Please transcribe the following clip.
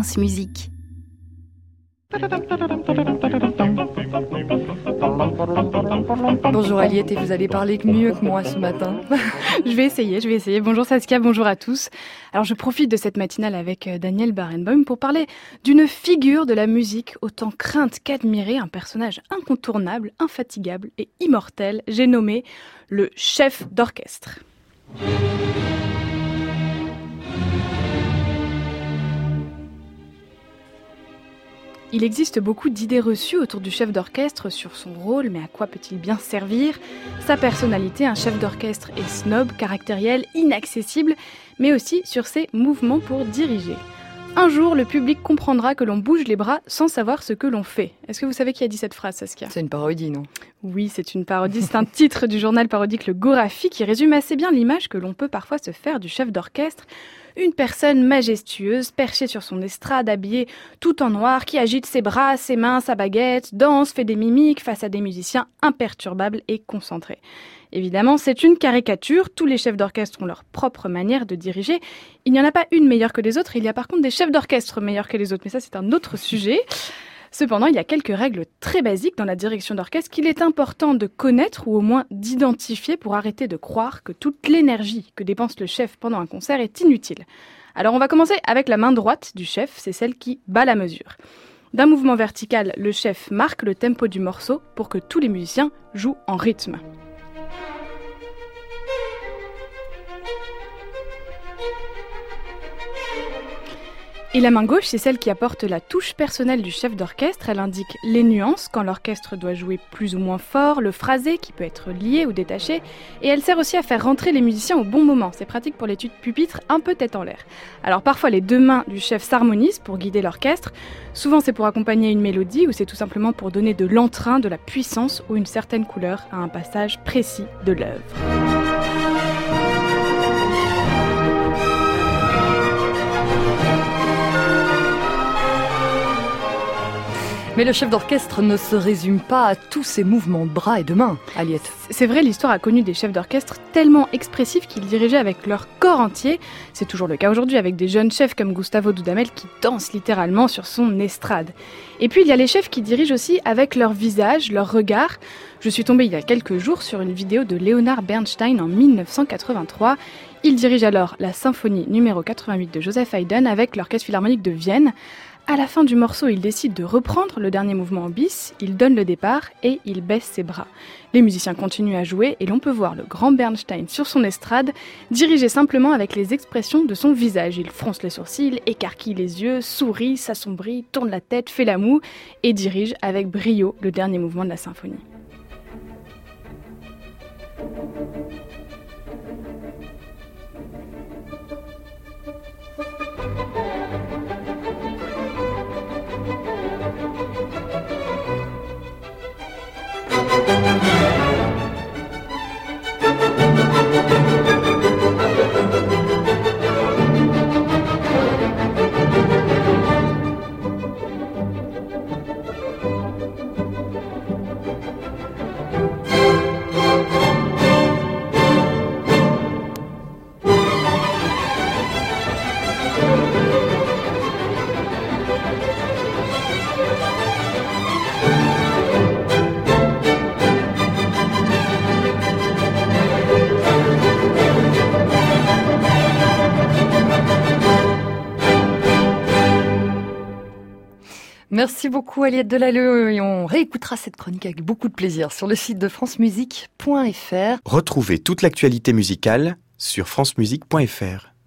France Musique. Bonjour Aliette, et vous allez parler mieux que moi ce matin. je vais essayer, je vais essayer. Bonjour Saskia, bonjour à tous. Alors je profite de cette matinale avec euh, Daniel Barenboim pour parler d'une figure de la musique autant crainte qu'admirée, un personnage incontournable, infatigable et immortel. J'ai nommé le chef d'orchestre. Il existe beaucoup d'idées reçues autour du chef d'orchestre sur son rôle, mais à quoi peut-il bien servir? Sa personnalité, un chef d'orchestre est snob, caractériel, inaccessible, mais aussi sur ses mouvements pour diriger. Un jour, le public comprendra que l'on bouge les bras sans savoir ce que l'on fait. Est-ce que vous savez qui a dit cette phrase, Saskia? C'est une parodie, non? Oui, c'est une parodie. C'est un titre du journal parodique Le Gorafi qui résume assez bien l'image que l'on peut parfois se faire du chef d'orchestre une personne majestueuse, perchée sur son estrade, habillée tout en noir, qui agite ses bras, ses mains, sa baguette, danse, fait des mimiques face à des musiciens imperturbables et concentrés. Évidemment, c'est une caricature, tous les chefs d'orchestre ont leur propre manière de diriger. Il n'y en a pas une meilleure que les autres, il y a par contre des chefs d'orchestre meilleurs que les autres, mais ça c'est un autre sujet. Cependant, il y a quelques règles très basiques dans la direction d'orchestre qu'il est important de connaître ou au moins d'identifier pour arrêter de croire que toute l'énergie que dépense le chef pendant un concert est inutile. Alors on va commencer avec la main droite du chef, c'est celle qui bat la mesure. D'un mouvement vertical, le chef marque le tempo du morceau pour que tous les musiciens jouent en rythme. Et la main gauche, c'est celle qui apporte la touche personnelle du chef d'orchestre. Elle indique les nuances quand l'orchestre doit jouer plus ou moins fort, le phrasé qui peut être lié ou détaché. Et elle sert aussi à faire rentrer les musiciens au bon moment. C'est pratique pour l'étude pupitre un peu tête en l'air. Alors parfois les deux mains du chef s'harmonisent pour guider l'orchestre. Souvent c'est pour accompagner une mélodie ou c'est tout simplement pour donner de l'entrain, de la puissance ou une certaine couleur à un passage précis de l'œuvre. Mais le chef d'orchestre ne se résume pas à tous ses mouvements de bras et de mains, Aliette. C'est vrai, l'histoire a connu des chefs d'orchestre tellement expressifs qu'ils dirigeaient avec leur corps entier. C'est toujours le cas aujourd'hui avec des jeunes chefs comme Gustavo Dudamel qui dansent littéralement sur son estrade. Et puis il y a les chefs qui dirigent aussi avec leur visage, leur regard. Je suis tombée il y a quelques jours sur une vidéo de Leonard Bernstein en 1983. Il dirige alors la symphonie numéro 88 de Joseph Haydn avec l'Orchestre Philharmonique de Vienne. À la fin du morceau, il décide de reprendre le dernier mouvement en bis, il donne le départ et il baisse ses bras. Les musiciens continuent à jouer et l'on peut voir le grand Bernstein sur son estrade, dirigé simplement avec les expressions de son visage. Il fronce les sourcils, écarquille les yeux, sourit, s'assombrit, tourne la tête, fait la moue et dirige avec brio le dernier mouvement de la symphonie. Merci beaucoup Aliette Delalleux et on réécoutera cette chronique avec beaucoup de plaisir sur le site de francemusique.fr. Retrouvez toute l'actualité musicale sur francemusique.fr.